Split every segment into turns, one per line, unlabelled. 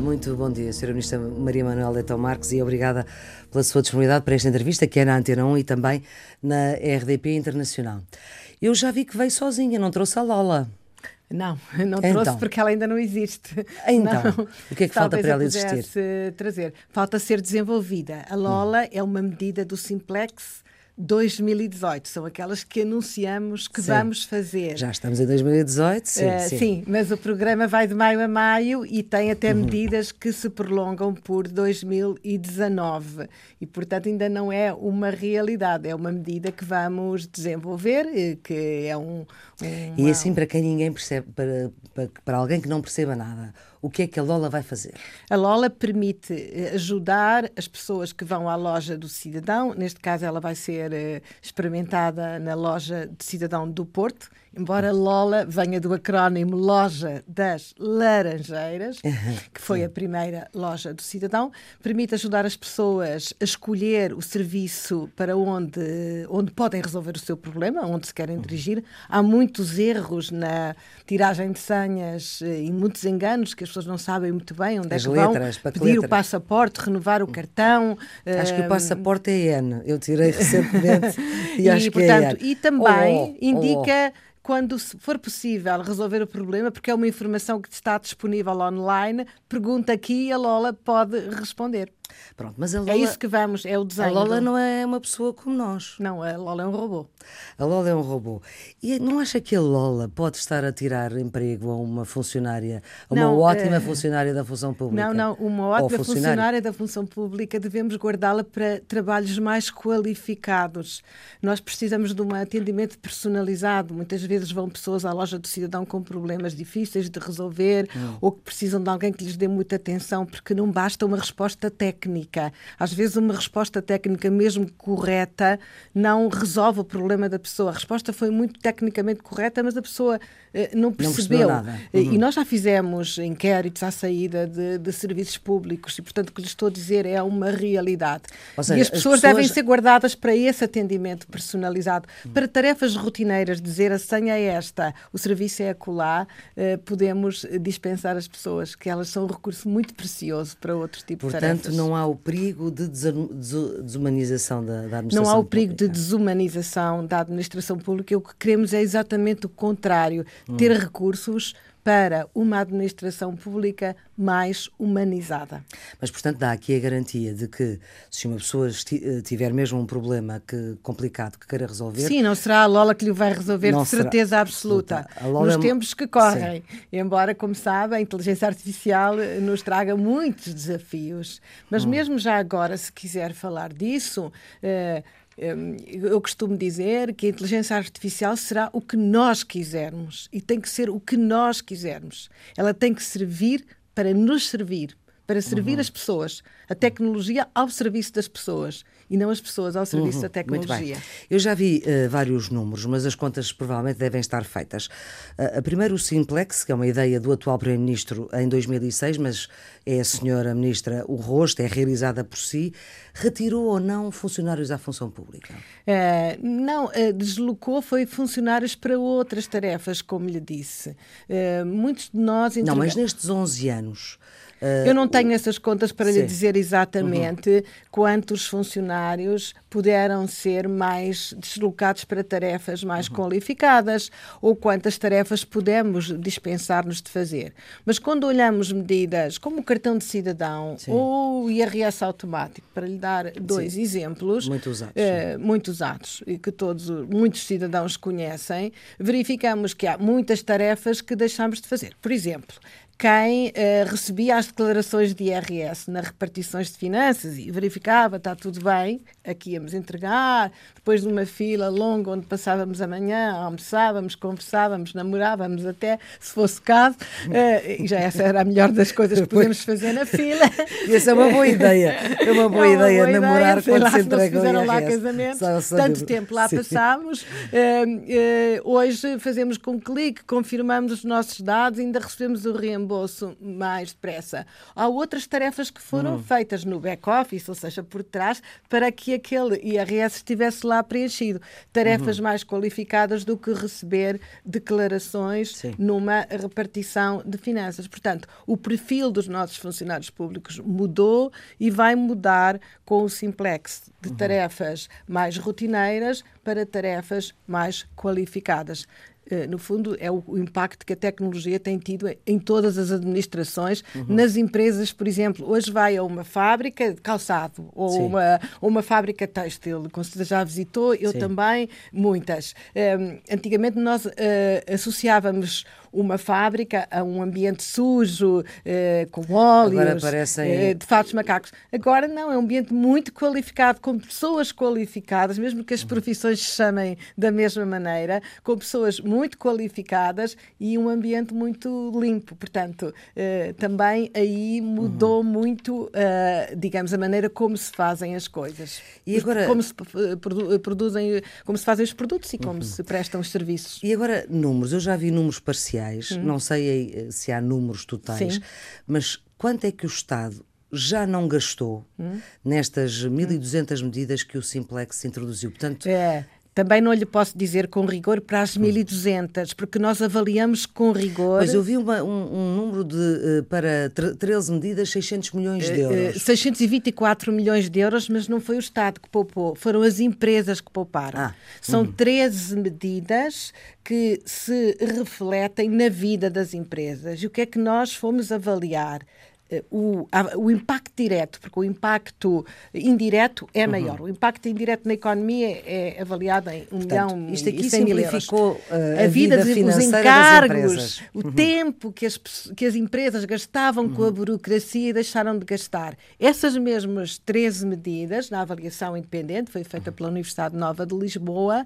Muito bom dia, Sra. Ministra Maria Manuela Leitão Marques e obrigada pela sua disponibilidade para esta entrevista, que é na Antena 1 e também na RDP Internacional. Eu já vi que veio sozinha, não trouxe a Lola.
Não, não então. trouxe porque ela ainda não existe.
Então,
não.
o que é que falta para ela existir?
trazer. Falta ser desenvolvida. A Lola hum. é uma medida do Simplex 2018, são aquelas que anunciamos que sim. vamos fazer.
Já estamos em 2018, sim, uh,
sim. sim. mas o programa vai de maio a maio e tem até uhum. medidas que se prolongam por 2019 e, portanto, ainda não é uma realidade, é uma medida que vamos desenvolver, eh, que é um.
Uma... E assim, para quem ninguém percebe, para, para, para alguém que não perceba nada, o que é que a Lola vai fazer?
A Lola permite eh, ajudar as pessoas que vão à loja do cidadão, neste caso ela vai ser eh, experimentada na loja de cidadão do Porto, embora Lola venha do acrónimo Loja das Laranjeiras, que foi a primeira loja do cidadão, permite ajudar as pessoas a escolher o serviço para onde, onde podem resolver o seu problema, onde se querem dirigir. Há muitos erros na tiragem de senhas eh, e muitos enganos que as pessoas não sabem muito bem onde
as
é que
letras,
vão pedir
letras.
o passaporte, renovar o cartão.
Acho que o passaporte é N. Eu tirei recentemente e, e acho
portanto,
que é N.
E também oh, oh, oh. indica oh quando for possível resolver o problema, porque é uma informação que está disponível online, pergunta aqui e a Lola pode responder.
Pronto, mas a Lola,
é isso que vamos, é o desenho.
A Lola não é uma pessoa como nós.
Não, a Lola é um robô.
A Lola é um robô. E não acha que a Lola pode estar a tirar emprego a uma funcionária, a uma não, ótima uh, funcionária da função pública?
Não, não, uma ótima funcionária da função pública devemos guardá-la para trabalhos mais qualificados. Nós precisamos de um atendimento personalizado. Muitas vezes vão pessoas à loja do cidadão com problemas difíceis de resolver hum. ou que precisam de alguém que lhes dê muita atenção, porque não basta uma resposta técnica técnica. Às vezes, uma resposta técnica, mesmo correta, não resolve o problema da pessoa. A resposta foi muito tecnicamente correta, mas a pessoa eh, não percebeu.
Não nada.
Eh, uhum. E nós já fizemos inquéritos à saída de, de, serviços públicos e, portanto, o que lhes estou a dizer é uma realidade. Seja, e as pessoas, as pessoas, devem ser guardadas para esse atendimento personalizado. Uhum. Para tarefas rotineiras, dizer a senha é esta, o serviço é acolá, uh, podemos dispensar as pessoas, que elas são um recurso muito precioso para outro tipo
Portanto,
de tarefas.
Portanto, não há o perigo de desumanização da, da administração
Não há o perigo
pública.
de desumanização da administração pública. O que queremos é exatamente o contrário ter recursos para uma administração pública mais humanizada.
Mas, portanto, dá aqui a garantia de que se uma pessoa eh, tiver mesmo um problema que, complicado que queira resolver...
Sim, não será a Lola que lhe vai resolver de certeza absoluta, absoluta. nos é... tempos que correm. Sim. Embora, como sabe, a inteligência artificial eh, nos traga muitos desafios. Mas hum. mesmo já agora, se quiser falar disso... Eh, eu costumo dizer que a inteligência artificial será o que nós quisermos e tem que ser o que nós quisermos. Ela tem que servir para nos servir, para servir uhum. as pessoas. A tecnologia ao serviço das pessoas e não as pessoas ao serviço uhum, da tecnologia.
Eu já vi uh, vários números, mas as contas provavelmente devem estar feitas. Uh, primeiro, o Simplex, que é uma ideia do atual Primeiro-Ministro em 2006, mas é a senhora Ministra o rosto, é realizada por si. Retirou ou não funcionários à função pública?
Uh, não, deslocou foi funcionários para outras tarefas, como lhe disse. muitos de nós.
Não, mas nestes 11 anos.
Uh, eu não tenho essas contas para sim. lhe dizer exatamente uhum. quantos funcionários puderam ser mais deslocados para tarefas mais uhum. qualificadas ou quantas tarefas pudemos dispensar-nos de fazer. Mas quando olhamos medidas como o cartão de cidadão sim. ou o IRS automático, para lhe dar dois sim. exemplos,
muito usados,
uh, muito usados e que todos muitos cidadãos conhecem, verificamos que há muitas tarefas que deixamos de fazer. Por exemplo, quem uh, recebia as declarações de IRS nas repartições de finanças e verificava, está tudo bem, aqui íamos entregar, depois de uma fila longa onde passávamos a manhã, almoçávamos, conversávamos, namorávamos até, se fosse caso, uh, e já essa era a melhor das coisas que podemos fazer na fila.
Essa é uma boa ideia, é uma boa, é uma ideia, boa namorar ideia, quando lá, se entrega o IRS.
lá casamento, tanto tempo lá Sim. passámos, uh, hoje fazemos com um clique, confirmamos os nossos dados, ainda recebemos o reembolso reembolso mais depressa. Há outras tarefas que foram uhum. feitas no back-office, ou seja, por trás, para que aquele IRS estivesse lá preenchido. Tarefas uhum. mais qualificadas do que receber declarações Sim. numa repartição de finanças. Portanto, o perfil dos nossos funcionários públicos mudou e vai mudar com o Simplex de uhum. tarefas mais rotineiras para tarefas mais qualificadas. Eh, no fundo, é o, impacto que a tecnologia tem tido em todas as administrações, uhum. nas empresas, por exemplo. Hoje vai a uma fábrica de calçado ou uma, uma fábrica têxtil, certeza já visitou, eu Sim. também, muitas. Um, ehm, antigamente nós uh, associávamos uma fábrica a um ambiente sujo, eh, com óleos, parecem... eh, de fatos macacos. Agora não, é um ambiente muito qualificado, com pessoas qualificadas, mesmo que as profissões se chamem da mesma maneira, com pessoas muito qualificadas e um ambiente muito limpo. Portanto, eh, também aí mudou uhum. muito, eh, digamos, a maneira como se fazem as coisas. E agora... Como se eh, produzem, como se fazem os produtos e como uhum. se prestam os serviços.
E agora, números. Eu já vi números parciais hum. não sei eh, se há números totais, Sim. mas quanto é que o Estado já não gastou hum. nestas 1.200 medidas que o Simplex introduziu?
Portanto, é. Também não lhe posso dizer com rigor para as 1.200, porque nós avaliamos com rigor.
Mas eu vi uma, um, um, número de, uh, para 13 medidas, 600 milhões de euros. Uh,
624 milhões de euros, mas não foi o Estado que poupou, foram as empresas que pouparam. Ah, São uhum. 13 medidas que se refletem na vida das empresas. E o que é que nós fomos avaliar? O, o impacto direto, porque o impacto indireto é uhum. maior. Uhum. O impacto indireto na economia é avaliado em 1 um milhão
isto aqui e 100 simplificou uh,
a, a, vida, vida os encargos, o uhum. tempo que as, que as empresas gastavam uhum. com a uhum. burocracia e deixaram de gastar. Essas mesmas 13 medidas, na avaliação independente, foi feita pela Universidade Nova de Lisboa,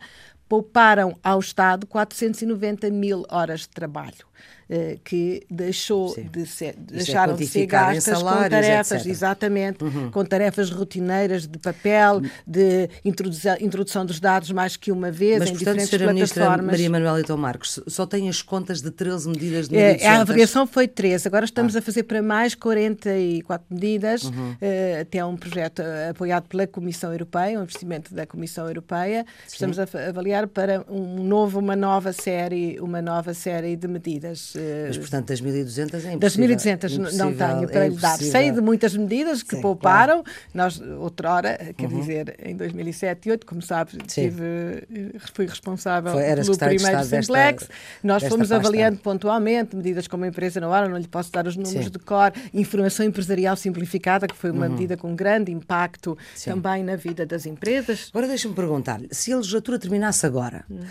pouparam ao Estado 490 mil horas de trabalho. Eh, que deixou de ser, é deixaram de ser gastas com tarefas, etc. exatamente, uhum. com tarefas rotineiras de papel, de introdução, dos dados mais que uma vez
Mas,
em
portanto,
diferentes Sra. plataformas.
Maria Manuela Então Marcos, só tem as contas de 13 medidas de
é, A avaliação foi 13, agora estamos ah. a fazer para mais 44 medidas, uhum. uh, até um projeto apoiado pela Comissão Europeia, um investimento da Comissão Europeia. Sim. Estamos a avaliar para um novo, uma nova série, uma nova série de medidas.
Eh, Mas, portanto, das 1.200 é.
Das 1.200 não tenho para é lhe dar. Sei de muitas medidas que Sim, pouparam. Claro. Nós, outrora, quer uhum. dizer, em 2007 e 2008, como sabe, tive, eh, fui responsável Foi, pelo primeiro Simplex. Desta, Nós desta fomos pasta. avaliando pontualmente medidas como a empresa na hora, não lhe posso dar os números Sim. de cor, informação empresarial simplificada, que foi uma uhum. medida com grande impacto Sim. também na vida das empresas.
Agora deixa-me perguntar-lhe, se a legislatura terminasse agora, uhum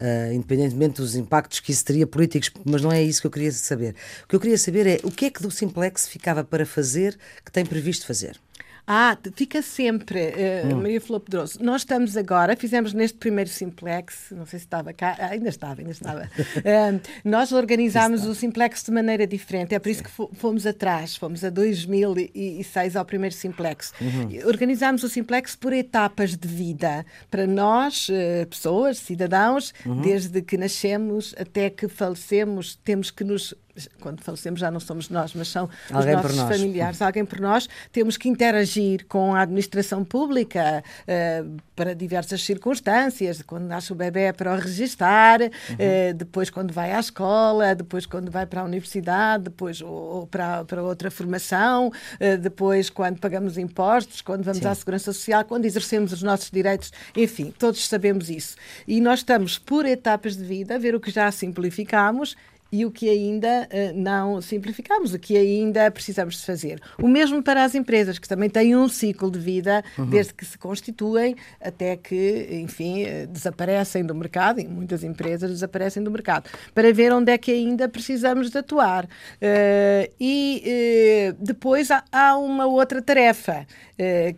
uh, independentemente dos impactos que isso teria políticos, mas não é isso que eu queria saber. O que eu queria saber é o que é que do Simplex ficava para fazer que tem previsto fazer?
Ah, fica sempre, uh, hum. Maria Flor Pedroso. Nós estamos agora, fizemos neste primeiro Simplex, não sei se estava cá, ah, ainda estava, ainda estava. uh, nós organizámos o Simplex de maneira diferente, é por isso que fomos atrás, fomos a 2006 ao primeiro Simplex. Uhum. Organizámos o Simplex por etapas de vida, para nós, uh, pessoas, cidadãos, uhum. desde que nascemos até que falecemos, temos que nos quando falecemos já não somos nós, mas são alguém os nossos familiares, alguém por nós, temos que interagir com a administração pública uh, para diversas circunstâncias, quando nasce o bebê para o registar, uhum. uh, depois quando vai à escola, depois quando vai para a universidade, depois ou, ou para, para outra formação, uh, depois quando pagamos impostos, quando vamos Sim. à segurança social, quando exercemos os nossos direitos, enfim, todos sabemos isso. E nós estamos por etapas de vida a ver o que já simplificamos e o que ainda uh, não simplificamos, o que ainda precisamos de fazer. O mesmo para as empresas, que também têm um ciclo de vida, uhum. desde que se constituem até que, enfim, uh, desaparecem do mercado, e muitas empresas desaparecem do mercado, para ver onde é que ainda precisamos de atuar. Uh, e depois há, há, uma outra tarefa,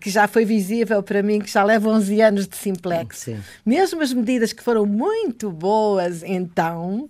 que já foi visível para mim, que já leva 11 anos de Simplex. Sim. Mesmo as medidas que foram muito boas então,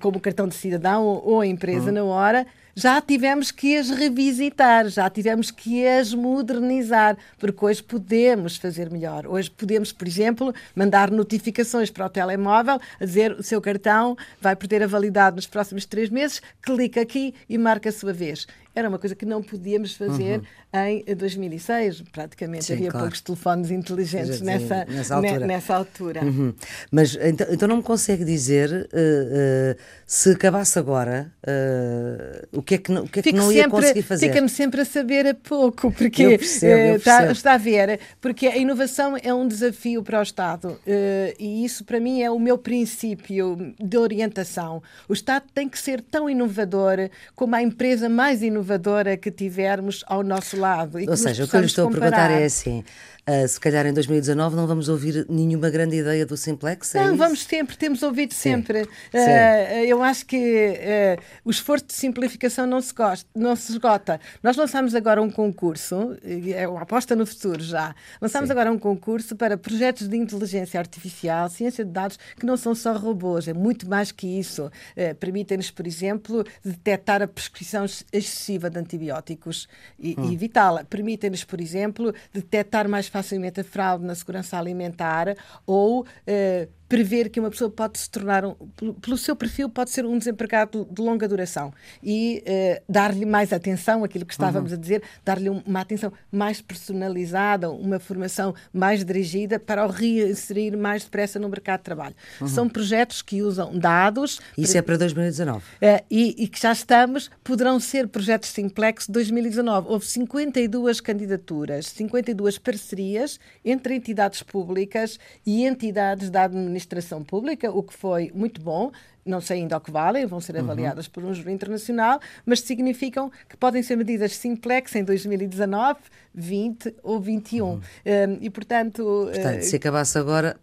como o cartão de cidadão ou a empresa uhum. na hora, já tivemos que as revisitar, já tivemos que as modernizar, porque hoje podemos fazer melhor. Hoje podemos, por exemplo, mandar notificações para o telemóvel a dizer o seu cartão vai perder a validade nos próximos três meses, clica aqui e marca a sua vez era uma coisa que não podíamos fazer uhum. em 2006. Praticamente Sim, havia claro. poucos telefones inteligentes nessa, nessa altura. Nessa altura.
Uhum. Mas então, então, não me consegue dizer uh, uh, se acabasse agora uh, o que é que não, o que é que não ia sempre, conseguir fazer?
Fica-me sempre a saber a pouco, porque eu percebo, eu está, está, a ver, porque a inovação é um desafio para o Estado e isso para mim é o meu princípio de orientação. O Estado tem que ser tão inovador como a empresa mais inovadora inovadora que tivermos ao nosso lado.
Ou seja, o que eu lhe estou comparar. a perguntar é assim: Uh, se calhar em 2019 não vamos ouvir nenhuma grande ideia do Simplex?
É não,
isso?
vamos sempre, temos ouvido sempre. Uh, eu acho que uh, o esforço de simplificação não se, gosta, não se esgota. Nós lançamos agora um concurso, é uma aposta no futuro já. Lançamos Sim. agora um concurso para projetos de inteligência artificial, ciência de dados, que não são só robôs, é muito mais que isso. Permitem-nos, por exemplo, detectar a prescrição excessiva de antibióticos e, hum. e evitá-la. Permitem-nos, por exemplo, detectar mais facilmente a fraude na segurança alimentar ou uh, prever que uma pessoa pode se tornar, um, pelo seu perfil, pode ser um desempregado de longa duração e uh, dar-lhe mais atenção, aquilo que estávamos uhum. a dizer, dar-lhe uma atenção mais personalizada, uma formação mais dirigida para o reinserir mais depressa no mercado de trabalho. Uhum. São projetos que usam dados.
Isso para, é para 2019. Uh,
eh, e, e, que já estamos, poderão ser projetos Simplex 2019. Houve 52 candidaturas, 52 parcerias entre entidades públicas e entidades da administração administração pública, o que foi muito bom. Não sei ainda o que valem, vão ser uhum. avaliadas uhum. por um júri internacional, mas significam que podem ser medidas simplex em 2019, 20 ou 21. Uhum. Um, e, portanto.
Portanto, uh, se acabasse agora,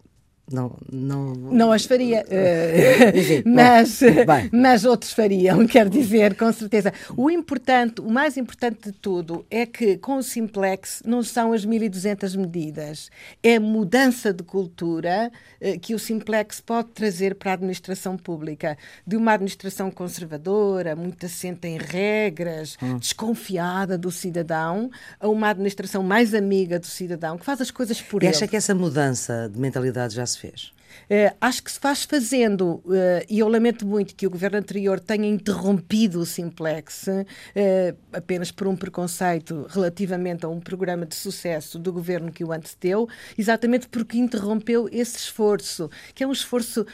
não, não...
não as faria, uh, mas, mas outros fariam, quer dizer, com certeza. O importante, o mais importante de tudo é que com o Simplex não são as 1200 medidas, é a mudança de cultura uh, que o Simplex pode trazer para a administração pública, de uma administração conservadora, muito assente em regras, hum. desconfiada do cidadão, a uma administração mais amiga do cidadão, que faz as coisas por
e
ele.
acha que essa mudança de mentalidade já se fez?
Uh, acho que se faz fazendo, uh, e eu lamento muito que o governo anterior tenha interrompido o Simplex uh, apenas por um preconceito relativamente a um programa de sucesso do governo que o antecedeu, exatamente porque interrompeu esse esforço, que é um esforço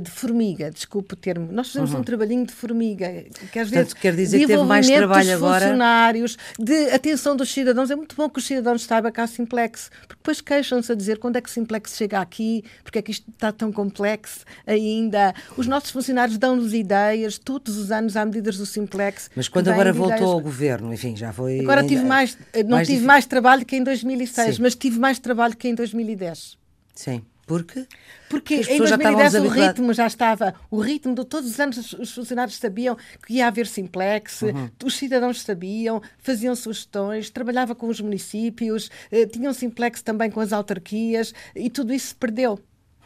de formiga, desculpe o termo. Nós fazemos uhum. um trabalhinho de formiga, que às Portanto, vezes
quer dizer que teve mais trabalho
dos
agora.
funcionários, de atenção dos cidadãos. É muito bom que os cidadãos saibam que há Simplex, porque depois queixam-se a dizer quando é que o Simplex chega aqui, porque é que isto está tão complexo ainda. Os nossos funcionários dão-nos ideias, todos os anos há medidas do Simplex.
Mas quando agora voltou ideias... ao governo, enfim, já foi.
Agora ainda... tive mais, não mais tive difícil. mais trabalho que em 2006, Sim. mas tive mais trabalho que em 2010.
Sim. Porque?
Porque em 2010 o ritmo já estava, o ritmo de todos os anos os funcionários sabiam que ia haver simplex, uhum. os cidadãos sabiam, faziam sugestões, trabalhava com os municípios, eh, tinham simplex também com as autarquias e tudo isso se perdeu.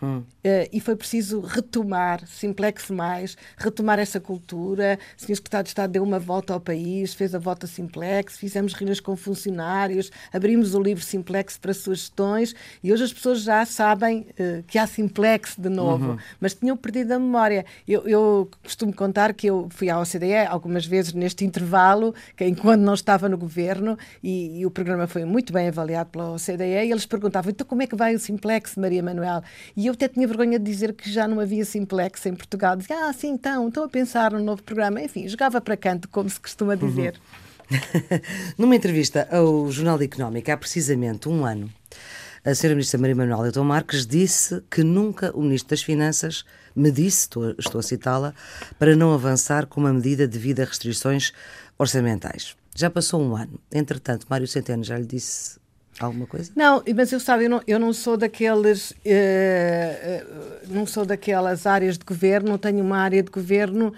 Hum. Uh, e foi preciso retomar, Simplex Mais, retomar essa cultura. O Sr. Secretário de Estado deu uma volta ao país, fez a volta Simplex, fizemos reuniões com funcionários, abrimos o livro Simplex para sugestões e hoje as pessoas já sabem uh, que há Simplex de novo, uhum. mas tinham perdido a memória. Eu, eu, costumo contar que eu fui à OCDE algumas vezes neste intervalo, que enquanto não estava no governo, e, e o programa foi muito bem avaliado pela OCDE, e eles perguntavam: então como é que vai o Simplex, Maria Manuel? E eu até tinha vergonha de dizer que já não havia Simplex em Portugal. Dizia, ah, sim, então, estou a pensar num novo programa. Enfim, jogava para canto, como se costuma uhum. dizer.
Uhum. Numa entrevista ao Jornal de Económica há precisamente um ano, a Sra. Ministra Maria Manuel Leitão Marques disse que nunca o Ministro das Finanças me disse, estou, estou a citá-la, para não avançar com uma medida devido a restrições orçamentais. Já passou um ano. Entretanto, Mário Centeno já lhe disse alguma coisa?
Não, mas eu sabe, eu não, eu não sou daqueles, uh, uh, não sou daquelas áreas de governo, não tenho uma área de governo.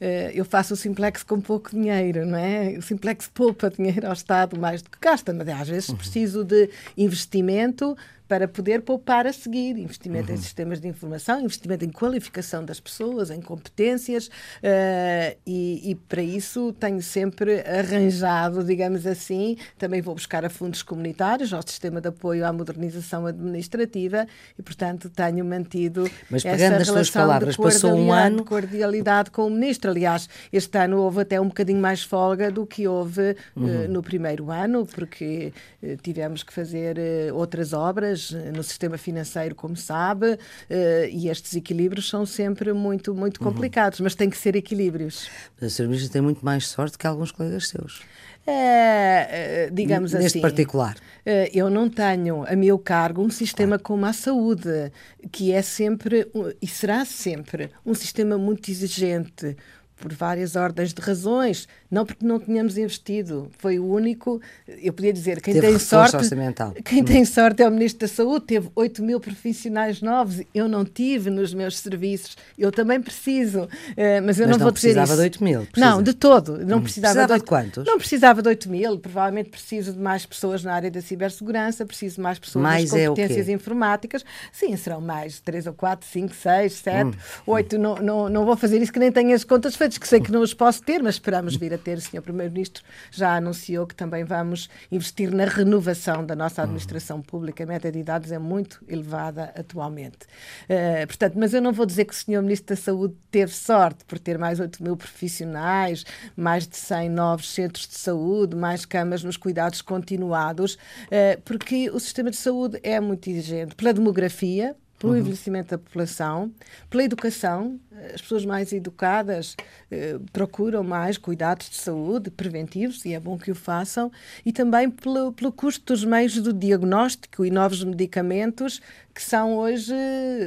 Uh, eu faço o simplex com pouco dinheiro, não é? O simplex poupa dinheiro ao Estado mais do que gasta, mas às vezes uhum. preciso de investimento para poder poupar a seguir. Investimento uhum. em sistemas de informação, investimento em qualificação das pessoas, em competências, uh, e, e, para isso tenho sempre arranjado, digamos assim, também vou buscar a fundos comunitários, ao sistema de apoio à modernização administrativa, e portanto tenho mantido
Mas nas suas palavras, passou um ano...
cordialidade com o ministro. Aliás, este ano houve até um bocadinho mais folga do que houve uhum. uh, no primeiro ano, porque uh, tivemos que fazer outras obras no sistema financeiro, como sabe, e estes equilíbrios são sempre muito, muito uhum. complicados, uhum. mas tem que ser equilíbrios.
Mas a Sra. Ministra tem muito mais sorte que alguns colegas seus.
É, digamos
Neste
assim.
Neste particular.
Eu não tenho a meu cargo um sistema claro. como a saúde, que é sempre e será sempre um sistema muito exigente, por várias ordens de razões, não porque não tínhamos investido, foi o único, eu podia dizer, quem
teve
tem sorte, quem hum. tem sorte é o Ministro da Saúde, teve 8 mil profissionais novos, eu não tive nos meus serviços, eu também preciso, eh, mas eu
mas
não, vou dizer isso.
precisava de 8 mil?
Precisa. Não, de todo, não hum. precisava,
precisava
de,
8, de quantos?
Não precisava de 8 mil, provavelmente preciso de mais pessoas na área da cibersegurança, preciso de mais pessoas
mais
nas é competências é informáticas, sim, serão mais 3 ou 4, 5, 6, 7, hum. 8, não, não, não vou fazer isso que nem tenho as contas feitas, que sei que não os posso ter, mas esperamos vir a ter. O Sr. Primeiro-Ministro já anunciou que também vamos investir na renovação da nossa administração pública. A média de idades é muito elevada atualmente. Uh, portanto, mas eu não vou dizer que o Sr. Ministro da Saúde teve sorte por ter mais 8 mil profissionais, mais de 100 novos centros de saúde, mais camas nos cuidados continuados, uh, porque o sistema de saúde é muito exigente pela demografia, pelo uhum. envelhecimento da população, pela educação. As pessoas mais educadas eh, procuram mais cuidados de saúde preventivos e é bom que o façam, e também pelo, pelo custo dos meios do diagnóstico e novos medicamentos que são hoje,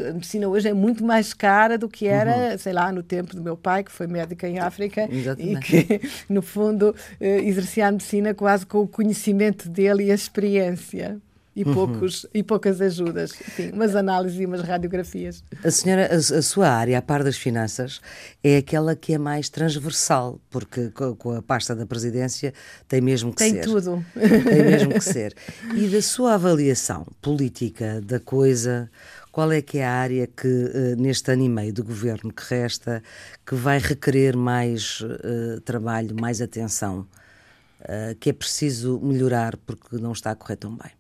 a medicina hoje é muito mais cara do que era, uhum. sei lá, no tempo do meu pai, que foi médico em África
Exatamente.
e que, no fundo, eh, exercia a medicina quase com o conhecimento dele e a experiência e, uhum. poucos, e poucas ajudas. Enfim, umas análises e umas radiografias.
A senhora, a, a, sua área, a par das finanças, é aquela que é mais transversal, porque com, com a pasta da presidência tem mesmo que
tem
ser.
Tem tudo.
Tem mesmo que ser. E da sua avaliação política da coisa, qual é que é a área que, uh, neste ano e meio de governo que resta, que vai requerer mais uh, trabalho, mais atenção, uh, que é preciso melhorar porque não está a correr tão bem?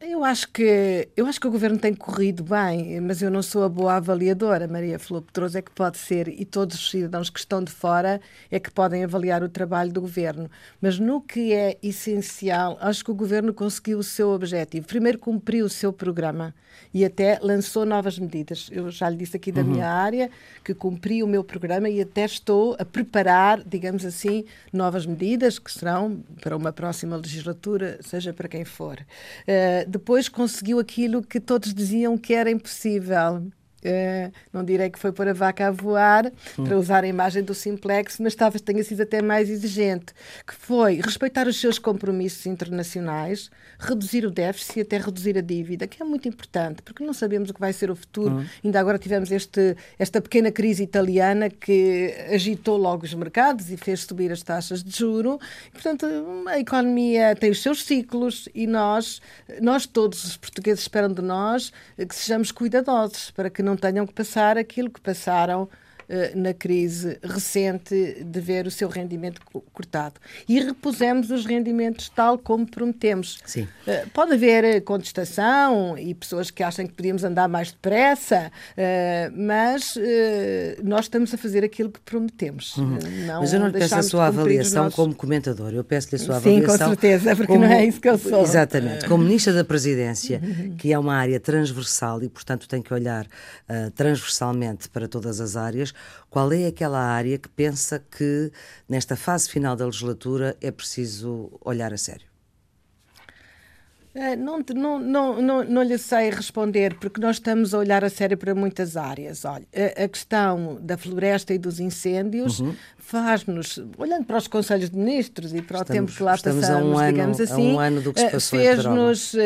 Eu acho que eu acho que o governo tem corrido bem, mas eu não sou a boa avaliadora. Maria Flor Pedroso é que pode ser e todos os cidadãos que estão de fora é que podem avaliar o trabalho do governo. Mas no que é essencial, acho que o governo conseguiu o seu objetivo. Primeiro cumpriu o seu programa e até lançou novas medidas. Eu já lhe disse aqui da uhum. minha área que cumpri o meu programa e até estou a preparar, digamos assim, novas medidas que serão para uma próxima legislatura, seja para quem for. Uh, depois conseguiu aquilo que todos diziam que era impossível. Uh, não direi que foi pôr a vaca a voar, hum. para usar a imagem do simplex, mas talvez tenha sido até mais exigente, que foi respeitar os seus compromissos internacionais, reduzir o déficit e até reduzir a dívida, que é muito importante, porque não sabemos o que vai ser o futuro. Hum. Ainda agora tivemos este, esta pequena crise italiana que agitou logo os mercados e fez subir as taxas de juro. E, portanto, a economia tem os seus ciclos e nós, nós todos os portugueses esperam de nós que sejamos cuidadosos para que não não tenham que passar aquilo que passaram na crise recente de ver o seu rendimento cortado. E repusemos os rendimentos tal como prometemos.
Sim.
Eh, pode haver eh, contestação e pessoas que acham que podíamos andar mais depressa, mas nós estamos a fazer aquilo que prometemos.
Uhum. Mas eu não lhe peço a sua avaliação nossos... como comentador, eu peço-lhe a sua
Sim,
avaliação.
Sim, com certeza, porque como... não é isso que eu sou.
Exatamente. Como Ministra da Presidência, uhum. que é uma área transversal e, portanto, tem que olhar uh, transversalmente para todas as áreas, qual é aquela área que pensa que, nesta fase final da legislatura, é preciso olhar a sério?
Eh, não, não, não, não, não lhe sei responder, porque nós estamos a olhar a sério para muitas áreas. Olha, a, a questão da floresta e dos incêndios uhum. Faz-nos, olhando para os Conselhos de Ministros e para estamos, o tempo que lá passamos, um ano, digamos assim,
um ano do que se
eh,
passou
fez-nos uh,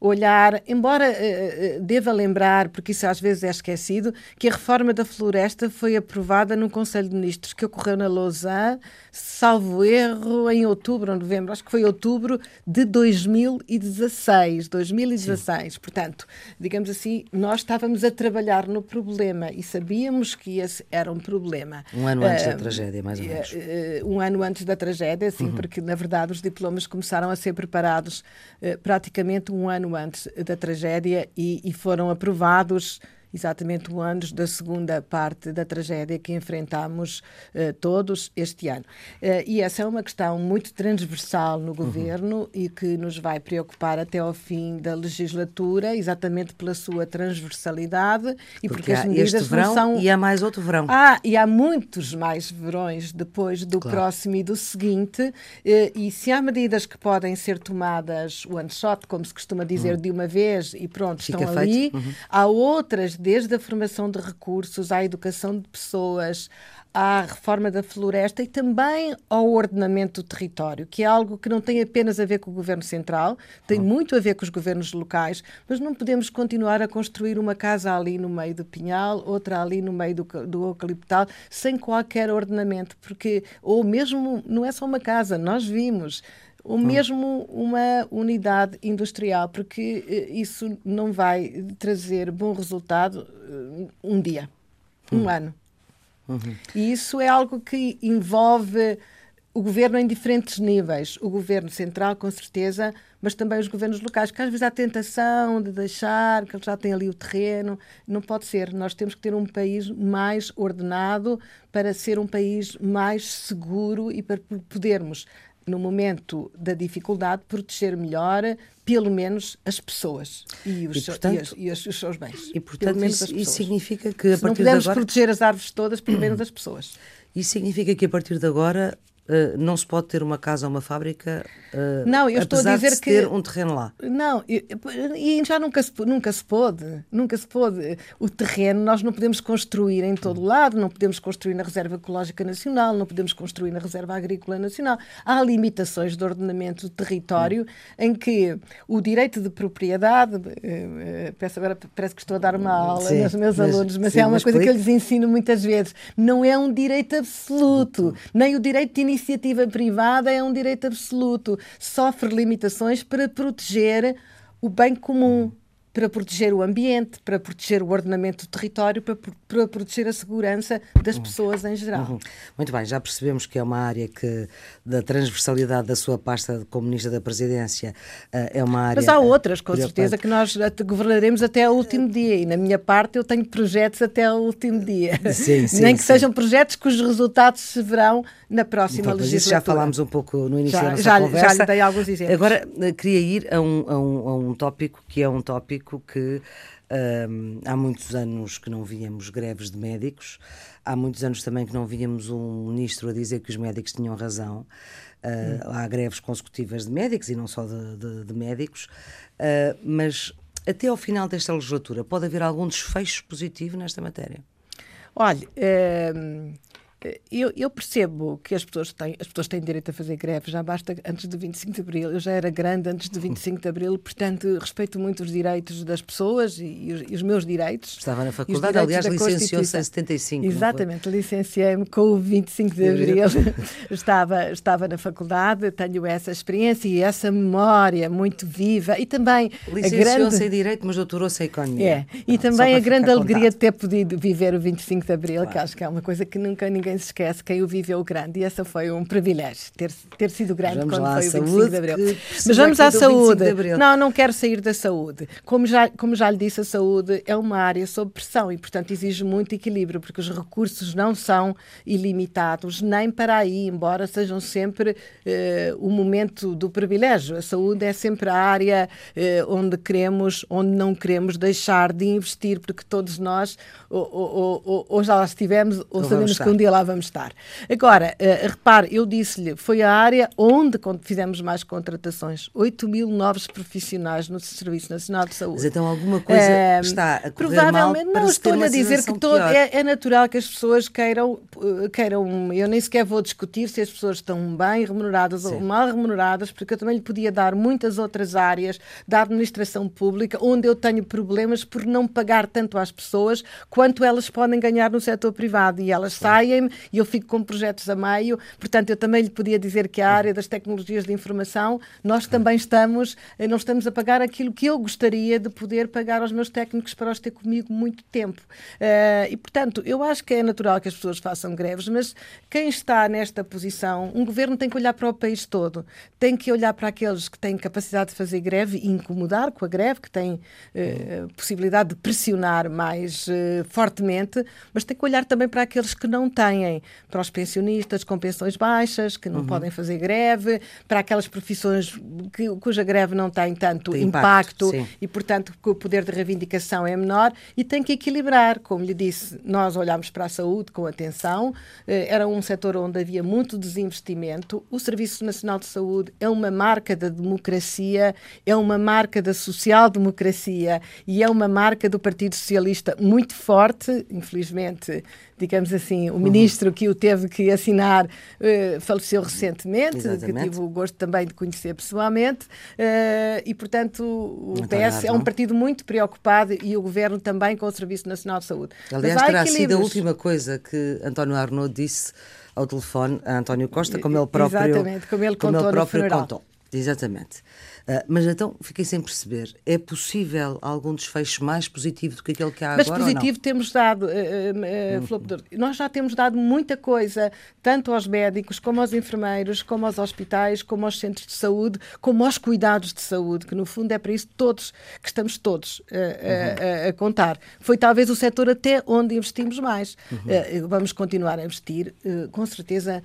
olhar, embora uh, deva lembrar, porque isso às vezes é esquecido, que a reforma da floresta foi aprovada no Conselho de Ministros, que ocorreu na Lausanne, salvo erro, em outubro ou novembro, acho que foi outubro de 2000 2016. 2016. Sim. Portanto, digamos assim, nós estávamos a trabalhar no problema e sabíamos que esse era um problema.
Um ano antes uh, da tragédia, mais ou menos. Uh,
um ano antes da tragédia, sim, uhum. porque na verdade os diplomas começaram a ser preparados uh, praticamente um ano antes da tragédia e, e foram aprovados exatamente um ano da segunda parte da tragédia que enfrentamos uh, todos este ano. Uh, e essa é uma questão muito transversal no governo uhum. e que nos vai preocupar até ao fim da legislatura, exatamente pela sua transversalidade
e porque, porque as medidas este verão são... e há mais outro verão.
Ah, e há muitos mais verões depois do claro. próximo e do seguinte. Uh, e se há medidas que podem ser tomadas one shot, como se costuma dizer, uhum. de uma vez e pronto, Fica estão feito. ali, uhum. há outras desde a formação de recursos à educação de pessoas, à reforma da floresta e também ao ordenamento do território, que é algo que não tem apenas a ver com o governo central, tem uhum. muito a ver com os governos locais, mas não podemos continuar a construir uma casa ali no meio do pinhal, outra ali no meio do, do eucaliptal, sem qualquer ordenamento, porque, ou mesmo, não é só uma casa, nós vimos ou mesmo uma unidade industrial, porque eh, isso não vai trazer bom resultado eh, um dia, um hum. ano. Uhum. E isso é algo que envolve o governo em diferentes níveis. O governo central, com certeza, mas também os governos locais, que às vezes há tentação de deixar, que eles já têm ali o terreno. Não pode ser. Nós temos que ter um país mais ordenado para ser um país mais seguro e para podermos no momento da dificuldade, proteger melhor, pelo menos, as pessoas e os, e, portanto, e, as, e os seus bens.
E, portanto, isso, isso, significa que, a
Se partir não podemos agora... proteger as árvores todas, pelo menos as pessoas.
Isso significa que, a partir de agora, Uh, não se pode ter uma casa ou uma fábrica uh,
não, eu estou a dizer
de
que
ter um terreno lá.
Não, e já nunca se, nunca se pôde, nunca se pôde. O terreno nós não podemos construir em todo lado, não podemos construir na Reserva Ecológica Nacional, não podemos construir na Reserva Agrícola Nacional. Há limitações de ordenamento do território hum. em que o direito de propriedade, uh, peço agora, parece que estou a dar uma aula sim, aos meus mas, alunos, mas sim, é uma coisa que eu lhes ensino muitas vezes, não é um direito absoluto, nem o direito de iniciativa privada é um direito absoluto, sofre limitações para proteger o bem comum para proteger o ambiente, para proteger o ordenamento do território, para, para proteger a segurança das uhum. pessoas em geral. Uhum.
Muito bem, já percebemos que é uma área que, da transversalidade da sua pasta como Ministra da Presidência, eh, é uma área.
Mas há outras, com certeza, que nós governaremos até ao último dia. E na minha parte, eu tenho projetos até ao último dia. Sim, sim, Nem que sim. sejam projetos cujos resultados se verão na próxima então, legislatura. Isso
já falámos um pouco no início
já,
da nossa
já,
conversa.
Já lhe dei alguns exemplos.
Agora, eh, queria ir a um, a um, a um tópico que é um tópico que um, há muitos anos que não víamos greves de médicos, há muitos anos também que não víamos um ministro a dizer que os médicos tinham razão. Uh, há greves consecutivas de médicos e não só de, de, de médicos, uh, mas até ao final desta legislatura pode haver algum desfecho positivo nesta matéria?
Olha, eu, eu, percebo que as pessoas, têm, as pessoas têm direito a fazer greve, já basta antes do 25 de Abril. Eu já era grande antes do 25 de Abril, portanto, respeito muito os direitos das pessoas e, e, os, e os, meus direitos.
Estava na faculdade, aliás, licenciou-se em 75.
Exatamente, licenciei-me com o 25 de Abril. estava, estava na faculdade, tenho essa experiência e essa memória muito viva e também.
Licenciou-se grande... em Direito, mas doutorou-se em Economia.
É, e também a grande alegria de ter podido viver o 25 de Abril, claro. que acho que é uma coisa que nunca ninguém ninguém se esquece quem o viveu grande. E essa foi um privilégio, ter, ter sido grande
vamos
quando foi
o
25 de Abril. Mas vamos à saúde. Não, não quero sair da saúde. Como já, como já lhe disse, a saúde é uma área sob pressão e, portanto, exige muito equilíbrio, porque os recursos não são ilimitados, nem para aí, embora sejam sempre eh, o momento do privilégio. A saúde é sempre a área eh, onde queremos, onde não queremos deixar de investir, porque todos nós ou, ou, ou, ou já lá estivemos, ou, ou sabemos que um dia lá vamos estar. Agora, uh, repare, eu disse-lhe, foi a área onde fizemos mais contratações. 8 mil novos profissionais no Serviço Nacional de Saúde.
Mas então alguma coisa uh, está a correr Provavelmente, mal
não, estou-lhe a dizer que todo, é, é, natural que as pessoas queiram, eh, queiram, eu nem sequer vou discutir se as pessoas estão bem remuneradas Sim. ou mal remuneradas, porque eu também lhe podia dar muitas outras áreas da administração pública onde eu tenho problemas por não pagar tanto às pessoas quanto elas podem ganhar no setor privado e elas saem e eu fico com projetos a meio. Portanto, eu também lhe podia dizer que a área das tecnologias de informação, nós também estamos, eh, não estamos a pagar aquilo que eu gostaria de poder pagar aos meus técnicos para os ter comigo muito tempo. Uh, e, portanto, eu acho que é natural que as pessoas façam greves, mas quem está nesta posição, um governo tem que olhar para o país todo, tem que olhar para aqueles que têm capacidade de fazer greve e incomodar com a greve, que têm uh, possibilidade de pressionar mais uh, fortemente, mas tem que olhar também para aqueles que não têm, para os pensionistas com pensões baixas, que não uhum. podem fazer greve, para aquelas profissões que, cuja greve não tem tanto tem impacto, impacto e, portanto, que o poder de reivindicação é menor, e tem que equilibrar. Como lhe disse, nós olhamos para a saúde com atenção, eh, era um setor onde havia muito desinvestimento. O Serviço Nacional de Saúde é uma marca da democracia, é uma marca da social-democracia e é uma marca do Partido Socialista muito forte, infelizmente, digamos assim, o uhum. ministro que o teve que assinar uh, faleceu recentemente, Exatamente. que tive o gosto também de conhecer pessoalmente, uh, e portanto o PS é um partido muito preocupado e o governo também com o Serviço Nacional de Saúde.
Aliás, terá sido a última coisa que António Arnaud disse ao telefone a António Costa, como ele próprio,
Exatamente, como ele
como ele próprio contou. Exatamente. Uh, mas então fiquei sem perceber. É possível algum desfecho mais positivo do que aquele que há
mas
agora?
Mas positivo temos dado, uh, uh, nós já temos dado muita coisa, tanto aos médicos, como aos enfermeiros, como aos hospitais, como aos centros de saúde, como aos cuidados de saúde, que no fundo é para isso todos, que estamos todos uh, uhum. a contar. Foi talvez o setor até onde investimos mais. Uhum. vamos continuar a investir, com certeza,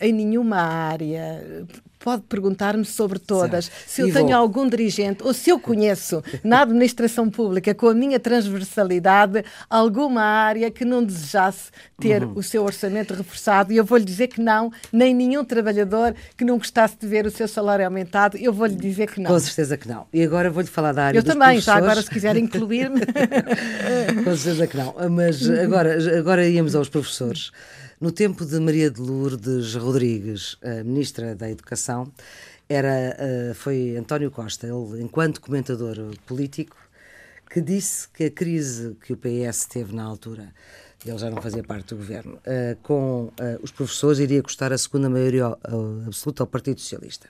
em nenhuma área pode perguntar-me sobre todas. Certo. Se eu e tenho vou. algum dirigente, ou se eu conheço na administração pública, com a minha transversalidade, alguma área que não desejasse ter uhum. o seu orçamento reforçado, e eu vou-lhe dizer que não, nem nenhum trabalhador que não gostasse de ver o seu salário aumentado, eu vou-lhe dizer que não.
Com certeza que não. E agora vou-lhe falar da área
eu
dos
também,
professores.
já agora se quiser incluir-me.
com certeza que não. Mas agora, agora íamos aos professores. No tempo de Maria de Lourdes Rodrigues, a Ministra da Educação, era, eh, foi António Costa, ele, enquanto comentador político, que disse que a crise que o PS teve na altura, ele já não fazia parte do governo, eh, com eh, os professores iria custar a segunda maioria absoluta ao Partido Socialista.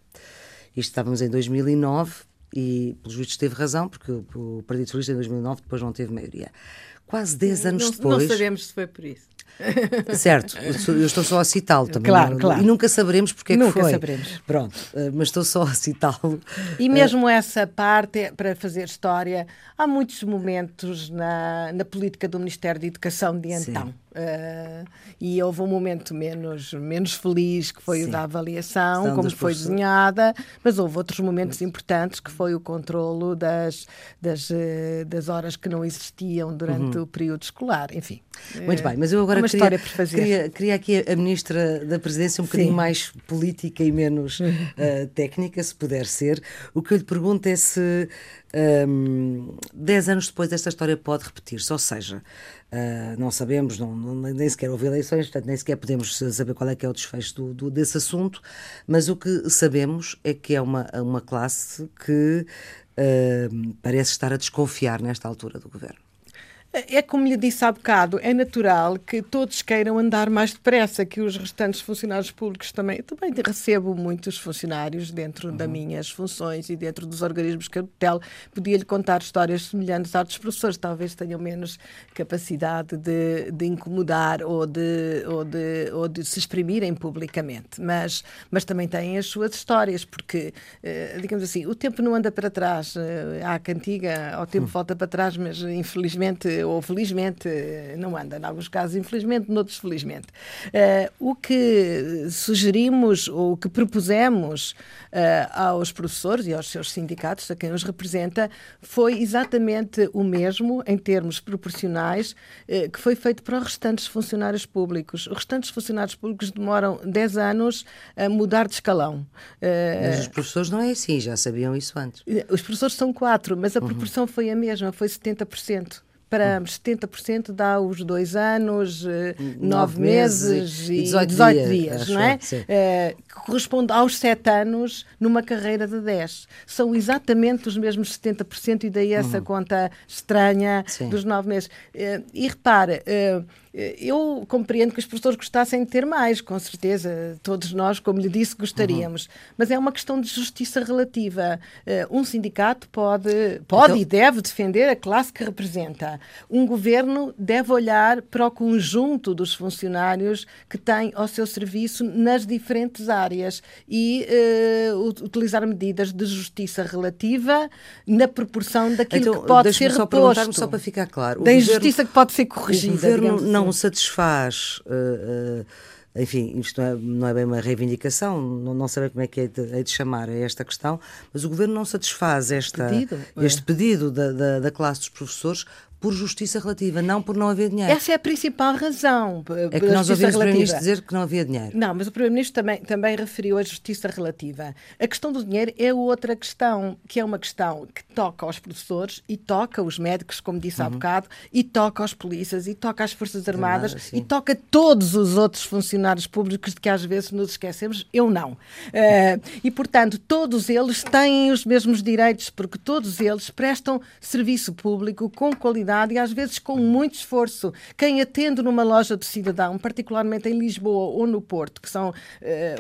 Isto estávamos em 2009 e, pelos vistos, teve razão, porque o Partido Socialista em 2009 depois não teve maioria. Quase 10 anos
não,
depois.
Não sabemos se foi por isso.
Certo, eu estou só a citá-lo também.
Claro, claro.
E nunca saberemos porque é
nunca
que foi.
Nunca saberemos.
Pronto, eh, mas estou só a citá-lo.
E mesmo essa parte, para fazer história, há muitos momentos na, na política do Ministério da Educação de então. Sim. Uh, e houve um momento menos, menos feliz, que foi Sim. o da avaliação, São como foi desenhada, mas houve outros momentos importantes, que foi o controlo das, das, eh, das horas que não existiam durante uhum. o período escolar, enfim.
Muito bem, mas eu agora queria, queria, queria, aqui a Ministra da Presidência um bocadinho Sim. mais política e menos uh, técnica, se puder ser. O que eu lhe pergunto é se um, dez anos depois esta história pode repetir-se, ou seja, uh, não sabemos, não, não, nem sequer houve eleições, portanto nem sequer podemos saber qual é que é o desfecho do, do, desse assunto, mas o que sabemos é que é uma, uma classe que uh, parece estar a desconfiar nesta altura do governo.
É como lhe disse há bocado, é natural que todos queiram andar mais depressa que os restantes funcionários públicos também. Eu também recebo muitos funcionários dentro uhum. das minhas funções e dentro dos organismos que eu tutelo. Podia-lhe contar histórias semelhantes a dos professores, talvez tenham menos capacidade de, de incomodar ou de, ou, de, ou de se exprimirem publicamente, mas, mas também têm as suas histórias, porque, eh, digamos assim, o tempo não anda para trás. Eh, há a cantiga, o tempo hum. volta para trás, mas infelizmente ou felizmente não anda, em alguns casos infelizmente, noutros felizmente. Uh, o que sugerimos ou o que propusemos uh, aos professores e aos seus sindicatos, a quem os representa, foi exatamente o mesmo em termos proporcionais uh, que foi feito para os restantes funcionários públicos. Os restantes funcionários públicos demoram 10 anos a mudar de escalão.
Mas os professores não é assim, já sabiam isso antes.
Os professores são quatro, mas a uhum. proporção foi a mesma, foi 70% para 70% dá os dois anos, eh, nove, meses, e 18, 18 dias, dias não é? é? que corresponde aos sete anos numa carreira de 10. São exatamente os mesmos 70% e daí essa uhum. conta estranha sim. dos nove meses. Eh, e repare, eu compreendo que os professores gostassem de ter mais, com certeza. Todos nós, como lhe disse, gostaríamos. Uhum. Mas é uma questão de justiça relativa. Uh, um sindicato pode, pode então... e deve defender a classe que representa. Um governo deve olhar para o conjunto dos funcionários que têm ao seu serviço nas diferentes áreas e uh, utilizar medidas de justiça relativa na proporção daquilo então, que pode ser
só
reposto.
Só para ficar claro.
da governo, injustiça que pode ser corrigida.
O governo não assim. satisfaz. Uh, uh, enfim, isto não é, não é, bem uma reivindicação, não, não sei como é que é de, é de chamar a esta questão, mas o Governo não satisfaz esta, pedido, este é. pedido da, da, da, classe dos professores por justiça relativa, não por não haver dinheiro.
Essa é a principal razão.
É que nós ouvimos o Primeiro-Ministro dizer que não havia dinheiro.
Não, mas o Primeiro-Ministro também, também referiu a justiça relativa. A questão do dinheiro é outra questão, que é uma questão que toca aos professores e toca os médicos, como disse uhum. há bocado, e toca aos polícias, e toca às Forças Armadas, Armada, e toca todos os outros funcionários públicos de que às vezes nos esquecemos. Eu não. Uh, e, portanto, todos eles têm os mesmos direitos, porque todos eles prestam serviço público com qualidade e às vezes com muito esforço. Quem atende numa loja do cidadão, particularmente em Lisboa ou no Porto, que são uh,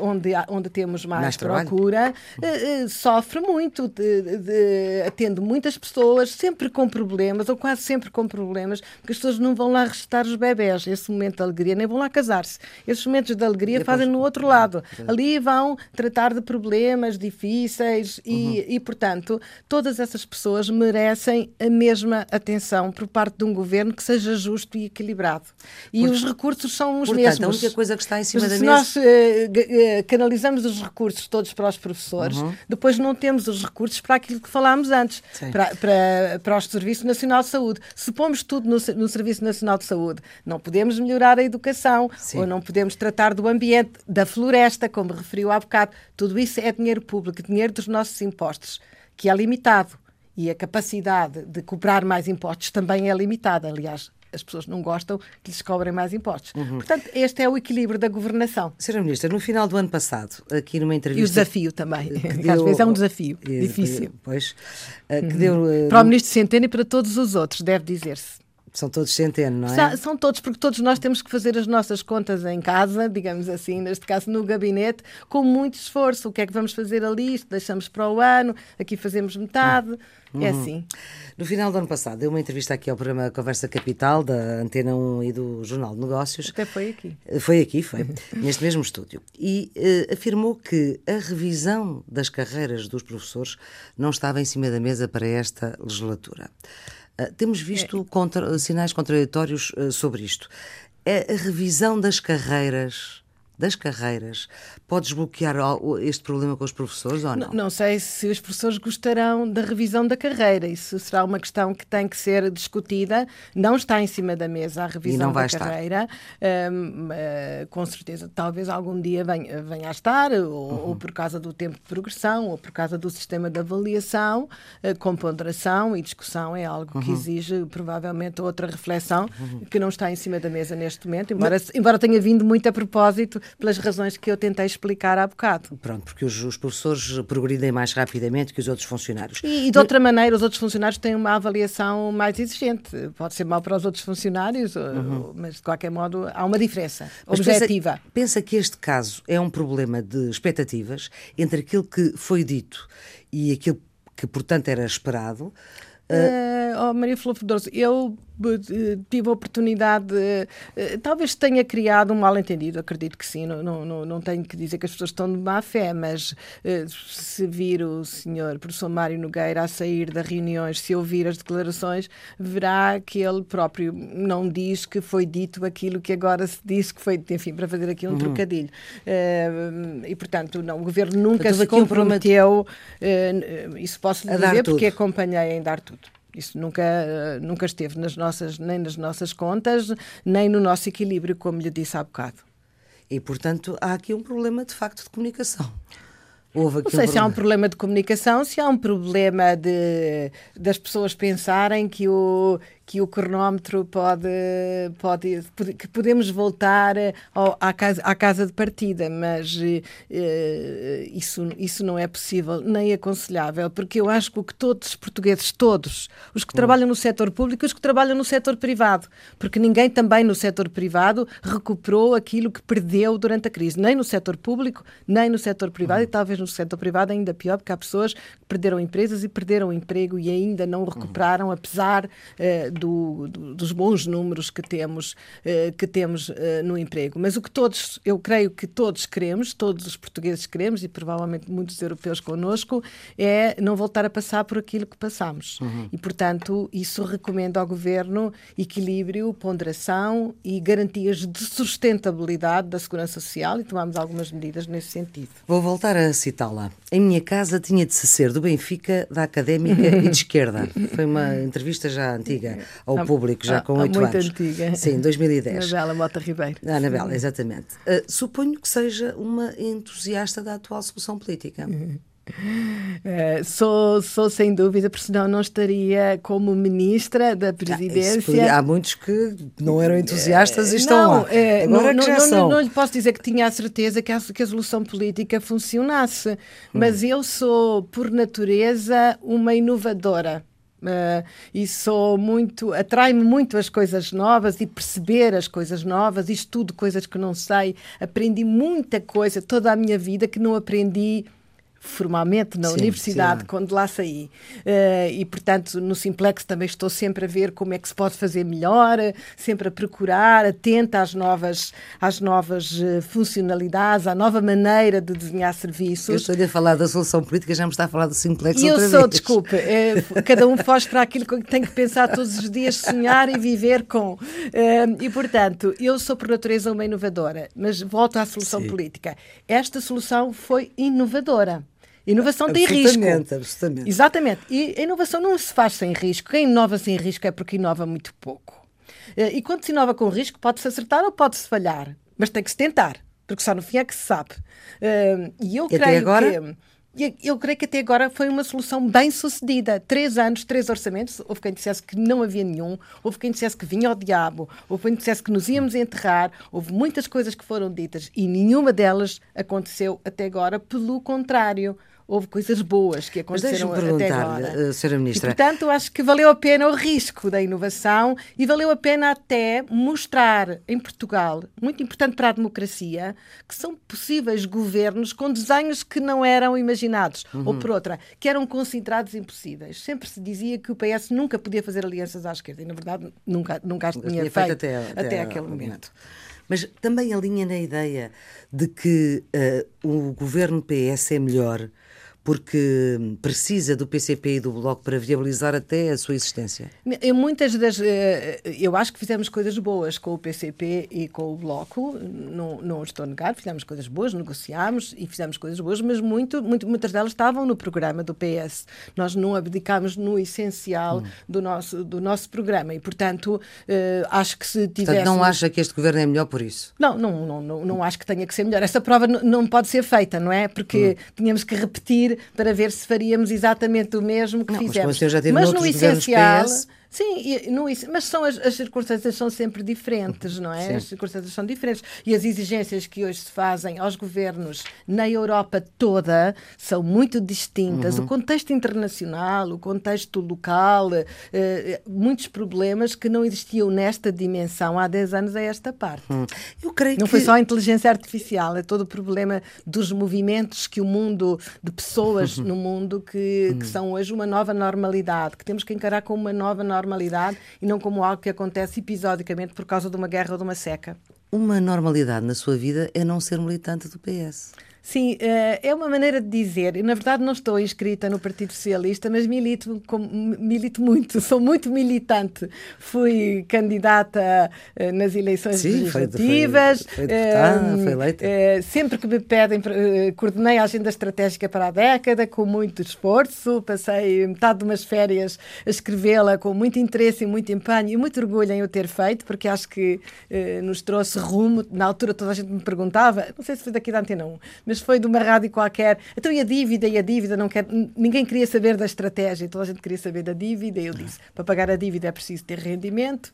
onde, onde temos mais, mais procura, uh, uh, sofre muito, de, de, atende muitas pessoas, sempre com problemas, ou quase sempre com problemas, porque as pessoas não vão lá restar os bebés, esse momento de alegria, nem vão lá casar-se. Esses momentos de alegria Depois... fazem no outro lado. Ali vão tratar de problemas difíceis e, uhum. e, portanto, todas essas pessoas merecem a mesma atenção por parte de um governo que seja justo e equilibrado. E os recursos são os
portanto,
mesmos.
a única coisa que está em cima
Mas
da
se
mesa...
nós uh, uh, canalizamos os recursos todos para os professores, uhum. depois não temos os recursos para aquilo que falámos antes, para, para, para o Serviço Nacional de Saúde. Se pomos tudo no, no Serviço Nacional de Saúde, não podemos melhorar a educação, Sim. ou não podemos tratar do ambiente, da floresta, como referiu há bocado. Tudo isso é dinheiro público, dinheiro dos nossos impostos, que é limitado e a capacidade de cobrar mais impostos também é limitada. Aliás, as pessoas não gostam que lhes cobrem mais impostos. Uhum. Portanto, este é o equilíbrio da governação.
Sra. Ministra, no final do ano passado, aqui numa entrevista.
E o desafio também. Deu, Às vezes é um desafio é, difícil.
Pois. Eh, uhum. deu,
eh, para o Ministro Centeno e para todos os outros, deve dizer-se.
São todos centeno, não é?
São todos, porque todos nós temos que fazer as nossas contas em casa, digamos assim, neste caso no gabinete, com muito esforço. O que é que vamos fazer ali? Isto deixamos para o ano, aqui fazemos metade. É uhum. É assim.
No final do ano passado, deu uma entrevista aqui ao programa Conversa Capital, da Antena 1 e do Jornal de Negócios.
Até foi aqui.
Foi aqui, foi, neste mesmo estúdio. E uh, afirmou que a revisão das carreiras dos professores não estava em cima da mesa para esta legislatura. Ah, temos visto contra, sinais contraditórios uh, sobre isto. É a revisão das carreiras das carreiras pode desbloquear este problema com os professores ou não?
não? Não sei se os professores gostarão da revisão da carreira. Isso será uma questão que tem que ser discutida. Não está em cima da mesa a revisão da carreira. Ah, com certeza, talvez algum dia venha, venha a estar, ou, uhum. ou, por causa do tempo de progressão, ou por causa do sistema de avaliação, uh, com ponderação e discussão é algo uhum. que exige provavelmente outra reflexão uhum. que não está em cima da mesa neste momento, embora, Mas... embora tenha vindo muito a propósito pelas razões que eu tentei explicar há bocado.
Pronto, porque os, os professores progridem mais rapidamente que os outros funcionários.
E, e de outra maneira, os outros funcionários têm uma avaliação mais exigente. Pode ser mal para os outros funcionários, uhum. mas de qualquer modo há uma diferença mas objetiva.
Pensa, pensa que este caso é um problema de expectativas entre aquilo que foi dito e aquilo que, portanto, era esperado.
Uh, oh, Maria Flor Fedoroso, eu tive a oportunidade, uh, talvez tenha criado um mal-entendido, acredito que sim, não, não, não tenho que dizer que as pessoas estão de má fé, mas se vir o senhor professor Mário Nogueira a sair das reuniões, se ouvir as declarações, verá que ele próprio não diz que foi dito aquilo que agora se diz que foi, enfim, para fazer aqui um uhum. trocadilho. e, portanto, não, o governo nunca se comprometeu, isso posso lhe dizer, porque acompanhei em dar tudo. Isso nunca, nunca esteve nas nossas, nem nas nossas contas, nem no nosso equilíbrio, como lhe disse há bocado.
E, portanto, há aqui um problema de facto de comunicação.
Houve aqui Não sei um se há um problema de comunicação, se há um problema de, das pessoas pensarem que o, que o cronómetro pode, pode que podemos voltar ao, à, casa, à casa de partida, mas uh, isso, isso não é possível nem aconselhável, porque eu acho que o que todos os portugueses, todos, os que hum. trabalham no setor público e os que trabalham no setor privado, porque ninguém também no setor privado recuperou aquilo que perdeu durante a crise, nem no setor público, nem no setor privado, hum. e talvez no setor privado ainda pior, porque há pessoas que perderam empresas e perderam emprego e ainda não recuperaram, hum. apesar uh, do, do, dos bons números que temos, uh, que temos uh, no emprego. Mas o que todos, eu creio que todos queremos, todos os portugueses queremos, e provavelmente muitos europeus connosco, é não voltar a passar por aquilo que passamos. Uhum. E, portanto, isso recomendo ao Governo equilíbrio, ponderação e garantias de sustentabilidade da segurança social e tomamos algumas medidas nesse sentido.
Vou voltar a citá-la. Em minha casa tinha de se ser do Benfica, da Académica e de esquerda. Foi uma entrevista já antiga ao público, já com oito anos.
Muito antiga.
Sim, 2010.
Anabela Mota Ribeiro.
Anabela, exatamente. Uh, suponho que seja uma entusiasta da atual solução política.
Uhum. Uh, sou, sou sem dúvida, porque senão não estaria como ministra da ah, presidência.
Podia, há muitos que não eram entusiastas e estão não, lá.
Uh, Agora não, não, não, não, lhe posso dizer que tinha a certeza que a, que a solução política funcionasse, hum. mas eu sou, por natureza, uma inovadora. Uh, e sou muito, atrai-me muito as coisas novas e perceber as coisas novas, estudo coisas que não sei, aprendi muita coisa toda a minha vida que não aprendi formalmente na sim, universidade sim. quando lá saí. Uh, e, portanto, no Simplex também estou sempre a ver como é que se pode fazer melhor, sempre a procurar, atenta às novas, às novas uh, funcionalidades, à nova maneira de desenhar serviços. Eu
estou a falar da solução política, já me está a falar do Simplex
e
outra
eu sou,
vez.
desculpe, é, cada um foge para aquilo que tem que pensar todos os dias, sonhar e viver com. Uh, e, portanto, eu sou por natureza uma inovadora, mas volto à solução sim. política. Esta solução foi inovadora. Inovação tem risco.
Absolutamente.
Exatamente. E a inovação não se faz sem risco. Quem inova sem risco é porque inova muito pouco. Eh, e quando se inova com risco, pode-se acertar ou pode-se falhar. Mas tem que se tentar, porque só no fim é que se sabe. Eh, e eu e creio agora? que. Eu creio que até agora foi uma solução bem sucedida. Três anos, três orçamentos. Houve quem dissesse que não havia nenhum, houve quem dissesse que vinha ao diabo, houve quem dissesse que nos íamos enterrar. Houve muitas coisas que foram ditas e nenhuma delas aconteceu até agora. Pelo contrário, houve coisas boas que aconteceram até agora.
Eh, Sra. Ministra.
E, portanto, acho que valeu a pena o risco da inovação e valeu a pena até mostrar em Portugal, muito importante para a democracia, que são possíveis governos com desenhos que não eram imaginados, uhum. ou por outra, que eram considerados impossíveis. Sempre se dizia que o PS nunca podia fazer alianças à esquerda e, na verdade, nunca, nunca as tinha, feito, feito até, até, até aquele momento. momento.
Mas também alinha na ideia de que uh, o governo PS é melhor porque precisa do PCP e do Bloco para viabilizar até a sua existência?
Eu, muitas das. Eh, eu acho que fizemos coisas boas com o PCP e com o Bloco, não, não estou a negar, fizemos coisas boas, negociámos e fizemos coisas boas, mas muito, muito, muitas delas estavam no programa do PS. Nós não abdicámos no essencial hum. do, nosso, do nosso programa e, portanto, uh, acho que se tivesse.
Portanto, não acha que este governo é melhor por isso?
Não, não, não, não, não acho que tenha que ser melhor. Essa prova não pode ser feita, não é? Porque hum. tínhamos que repetir para ver se faríamos exatamente o mesmo que não, fizemos.
Mas, mas no essencial. PS,
Sim, não, mas são as, as, circunstâncias são sempre diferentes, não é? Sim. As circunstâncias são diferentes. E as exigências que hoje se fazem aos governos na Europa toda são muito distintas. Uhum. O contexto internacional, o contexto local, eh, muitos problemas que não existiam nesta dimensão há 10 anos a esta parte. Uhum.
Eu creio
não
que...
foi só a inteligência artificial, é todo o problema dos movimentos que o mundo, de pessoas uhum. no mundo que, que uhum. são hoje uma nova normalidade, que temos que encarar como uma nova normalidade normalidade e não como algo que acontece episodicamente por causa de uma guerra ou de uma seca.
Uma normalidade na sua vida é não ser militante do PS.
Sim, eh, é uma maneira de dizer. Na verdade, não estou inscrita no Partido Socialista, mas milito, milito muito, sou muito militante. Fui candidata eh, nas eleições
Sim,
legislativas.
Foi, foi, deputada, foi eleita.
Eh, sempre que me pedem, coordenei a agenda estratégica para a década, com muito esforço. Passei metade de umas férias a escrevê-la com muito interesse e muito empenho e muito orgulho em o ter feito, porque acho que nos trouxe rumo. Na altura, toda a gente me perguntava, não sei se foi daqui da Antena 1, mas foi de uma rádio qualquer. Então, e a dívida, e a dívida, não quer, ninguém queria saber da estratégia, toda a gente queria saber da dívida, e eu disse, para pagar a dívida é preciso ter rendimento,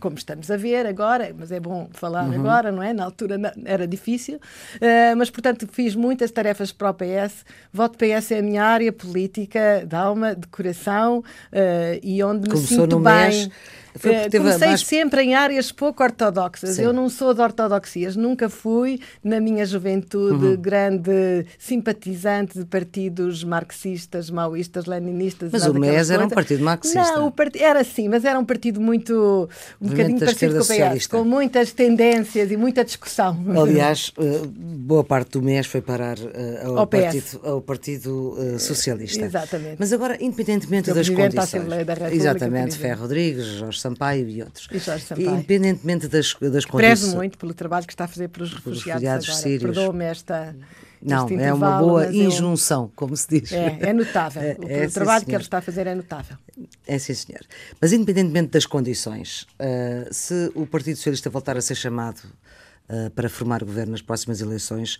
como estamos a ver agora, mas é bom falar uhum. agora, não é? Na altura era difícil, uh, mas portanto fiz muitas tarefas para o PS. Voto PS é a minha área política, de alma, de coração uh, e onde Começou me sinto bem. Mês foi Comecei mais... sempre em áreas pouco ortodoxas. Sim. Eu não sou de ortodoxias, nunca fui, na minha juventude, uhum. grande simpatizante de partidos marxistas, maoístas, leninistas.
Mas o MES era um partido marxista.
Não, part... era sim, mas era um partido muito. um bocadinho parecido com o PS, com muitas tendências e muita discussão.
Aliás, eh, boa parte do MES foi parar uh, ao, ao, partido, ao Partido Socialista.
Exatamente.
Mas agora, independentemente das condições. Exatamente, Ferro Rodrigues, Jorge Sampaio e outros.
E Jorge Sampaio.
Independentemente das, das condições.
Prezo muito pelo trabalho que está a fazer pelos refugiados, refugiados agora. sírios. Perdoa-me esta.
Não, é uma boa injunção, eu... como se diz.
É, é notável. É, o, é, o trabalho sim, que ele está a fazer é notável.
É sim, senhor. Mas independentemente das condições, uh, se o Partido Socialista voltar a ser chamado uh, para formar governo nas próximas eleições,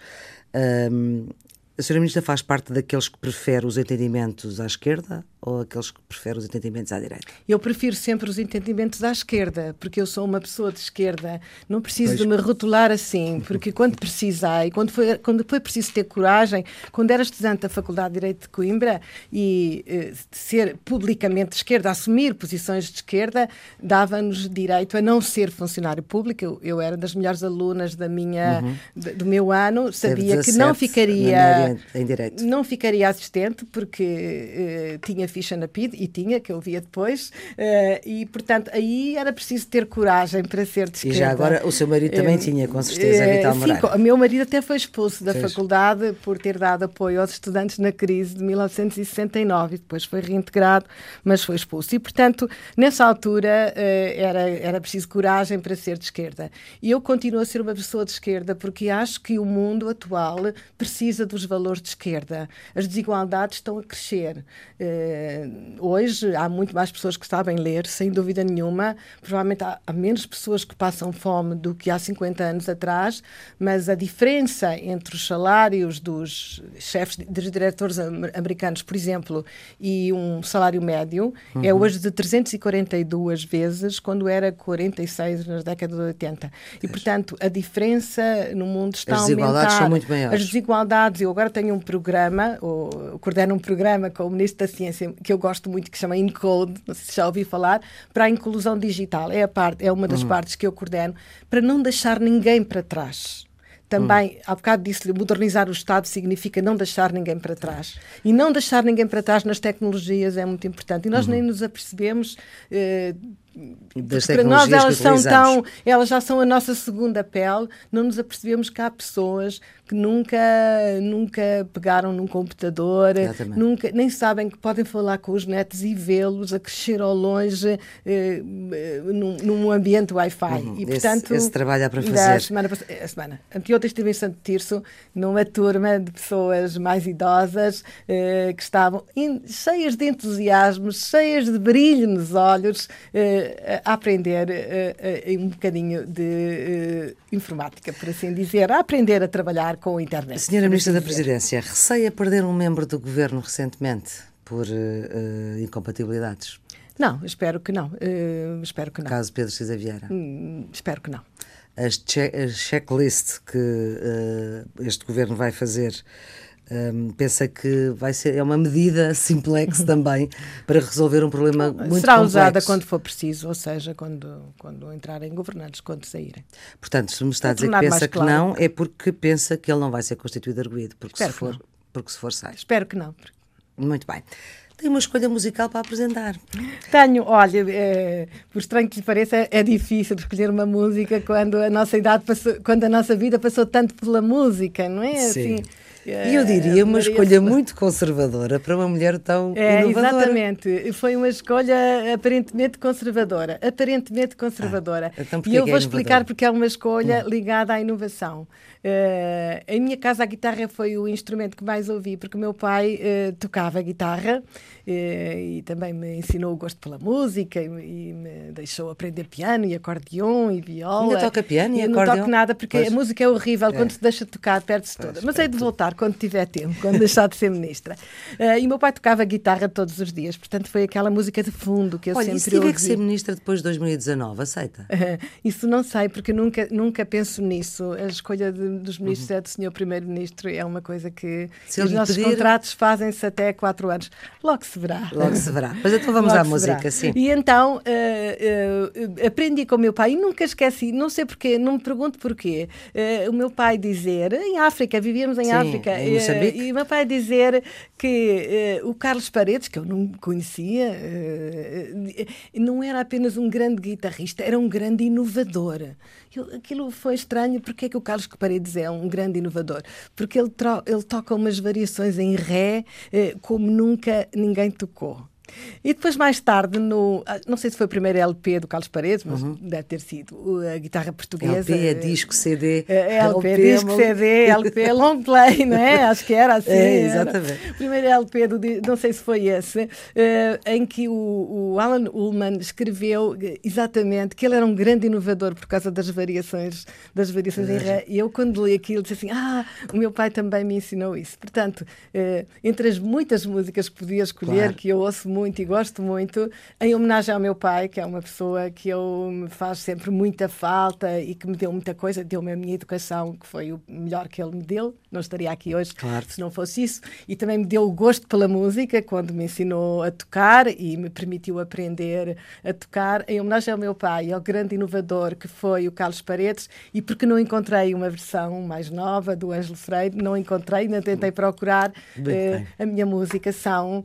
uh, a senhora Ministra faz parte daqueles que prefere os entendimentos à esquerda ou aqueles que preferem os entendimentos à direita?
Eu prefiro sempre os entendimentos à esquerda, porque eu sou uma pessoa de esquerda. Não preciso pois. de me rotular assim, porque quando precisei, quando foi, quando foi preciso ter coragem, quando era estudante da Faculdade de Direito de Coimbra e eh, ser publicamente de esquerda, assumir posições de esquerda, dava-nos direito a não ser funcionário público. Eu, eu era das melhores alunas da minha, uhum. do meu ano, sabia que não ficaria,
em direito.
não ficaria assistente porque eh, tinha ficha na PID, e tinha, que eu via depois, uh, e portanto aí era preciso ter coragem para ser de esquerda.
E já agora o seu marido também uh, tinha, com certeza, uh, Vital Moreira.
Sim, o meu marido até foi expulso da faculdade por ter dado apoio aos estudantes na crise de 1969 e depois foi reintegrado, mas foi expulso. E portanto, nessa altura era, era preciso coragem para ser de esquerda. E eu continuo a ser uma pessoa de esquerda porque acho que o mundo atual precisa dos valores de esquerda. As desigualdades estão a crescer. Eh, hoje há muito mais pessoas que sabem ler, sem dúvida nenhuma. Provavelmente há, há, menos pessoas que passam fome do que há 50 anos atrás, mas a diferença entre os salários dos chefes, dos diretores americanos, por exemplo, e um salário médio é uhum. é hoje de 342 vezes, quando era 46 nas décadas de 80. E, portanto, a diferença no mundo está a aumentar. As
desigualdades são muito maiores.
As desigualdades, eu agora tenho um programa, ou coordeno um programa com o Ministro da ciência que eu gosto muito, que se chama Encode, não sei se já ouvi falar, para a inclusão digital. É, a parte, é uma das uhum. partes que eu coordeno, para não deixar ninguém para trás. Também, hum. há bocado disse-lhe, modernizar o Estado significa não deixar ninguém para trás. E não deixar ninguém para trás nas tecnologias é muito importante. E nós uhum. nem nos apercebemos. Eh, das para nós elas são tão, elas já são a nossa segunda pele, não nos apercebemos que há pessoas que nunca nunca pegaram num computador, nunca nem sabem que podem falar com os netos e vê-los a crescer ao longe eh, num, num, ambiente Wi-Fi.
Uhum. E portanto, esse, esse trabalho há para fazer. A
semana, a semana anteontem estive em Santo Tirso numa turma de pessoas mais idosas eh, que estavam in, cheias de entusiasmo, cheias de brilho nos olhos. Eh, a aprender um bocadinho de informática, por assim dizer, a aprender a trabalhar com a internet.
Senhora Ministra assim da Presidência, receia perder um membro do governo recentemente por uh, incompatibilidades?
Não, espero que não. Uh, espero que não.
Caso Pedro Cisa Vieira?
Hum, espero que não.
As che checklist que uh, este governo vai fazer um, pensa que vai ser é uma medida simplex também para resolver um problema muito muito
Será
complexo.
usada quando for preciso, ou seja, quando, quando entrarem governantes, quando saírem.
Portanto, se me está a dizer que pensa que claro. não, é porque pensa que ele não vai ser constituído arguído, porque se for, porque se for sai.
Espero que não.
Muito bem. Tem uma escolha musical para apresentar.
Tenho, olha, é, por estranho que lhe pareça, é difícil escolher uma música quando a nossa idade passou, quando a nossa vida passou tanto pela música, não é?
Sim.
Assim,
E eu diria uma escolha muito conservadora para uma mulher tão é, inovadora.
Exatamente. Foi uma escolha aparentemente conservadora. Aparentemente conservadora. Ah, então e eu vou é explicar porque é uma escolha ligada à inovação. Uh, em minha casa a guitarra foi o instrumento que mais ouvi, porque o meu pai uh, tocava guitarra uh, e também me ensinou o gosto pela música e, e, me deixou aprender piano e acordeon e viola.
Ainda toca piano e, e
acordeon? Não toco nada porque pois. a música é horrível, é. quando se deixa de tocar perde-se toda. Mas hei de voltar quando tiver tempo, quando deixar de ser ministra. e o meu pai tocava guitarra todos os dias, portanto foi aquela música de fundo que eu
Olha,
sempre
ouvi.
Olha,
e se que ser ministra depois de 2019, aceita?
isso não sei, porque nunca, nunca penso nisso. A escolha de dos ministros uhum. é do senhor primeiro-ministro é uma coisa que os nossos pedir... contratos fazem-se até quatro anos. Logo se verá.
Logo se verá. Mas então vamos Logo à música, sim.
E então uh, uh, aprendi com o meu pai e nunca esqueci, não sei porquê, não me pergunto porquê, uh, o meu pai dizer, em África, vivíamos em sim, África,
em e
o meu pai dizer que o Carlos Paredes, que eu não conhecia, não era apenas um grande guitarrista, era um grande inovador. Aquilo foi estranho, porque é que o Carlos Paredes é um grande inovador? Porque ele, ele toca umas variações em Ré eh, como nunca ninguém tocou. E depois, mais tarde, no, ah, não sei se foi o primeiro LP do Carlos Paredes, mas uhum. deve ter sido a guitarra portuguesa.
LP é disco, CD.
É, é LP, LP disco, é CD, LP, long play, não é? Acho que era assim. É,
exatamente.
Era. O primeiro LP, do, não sei se foi esse, uh, em que o, o, Alan Ullman escreveu exatamente que ele era um grande inovador por causa das variações, das variações em ré. E eu, quando li aquilo, disse assim: Ah, o meu pai também me ensinou isso. Portanto, uh, entre as muitas músicas que podia escolher, claro. que eu ouço muito e gosto muito, em homenagem ao meu pai, que é uma pessoa que eu me faz sempre muita falta e que me deu muita coisa, deu-me a minha educação, que foi o melhor que ele me deu. Não estaria aqui hoje claro. se não fosse isso. E também me deu o gosto pela música quando me ensinou a tocar e me permitiu aprender a tocar, em homenagem ao meu pai, ao grande inovador que foi o Carlos Paredes, e porque não encontrei uma versão mais nova do Ângelo Freire, não encontrei, ainda tentei procurar. Uh, a minha música são uh,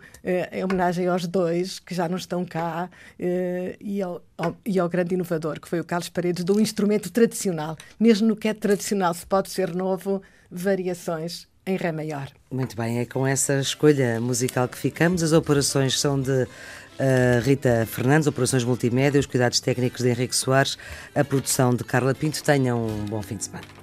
em homenagem aos dois, que já não estão cá, uh, e, ao, ao, e ao grande inovador, que foi o Carlos Paredes, do instrumento tradicional. Mesmo no que é tradicional, se pode ser novo, variações em Ré maior.
Muito bem, é com essa escolha musical que ficamos. As operações são de uh, Rita Fernandes, operações multimédia, os cuidados técnicos de Henrique Soares, a produção de Carla Pinto. Tenham um bom fim de semana.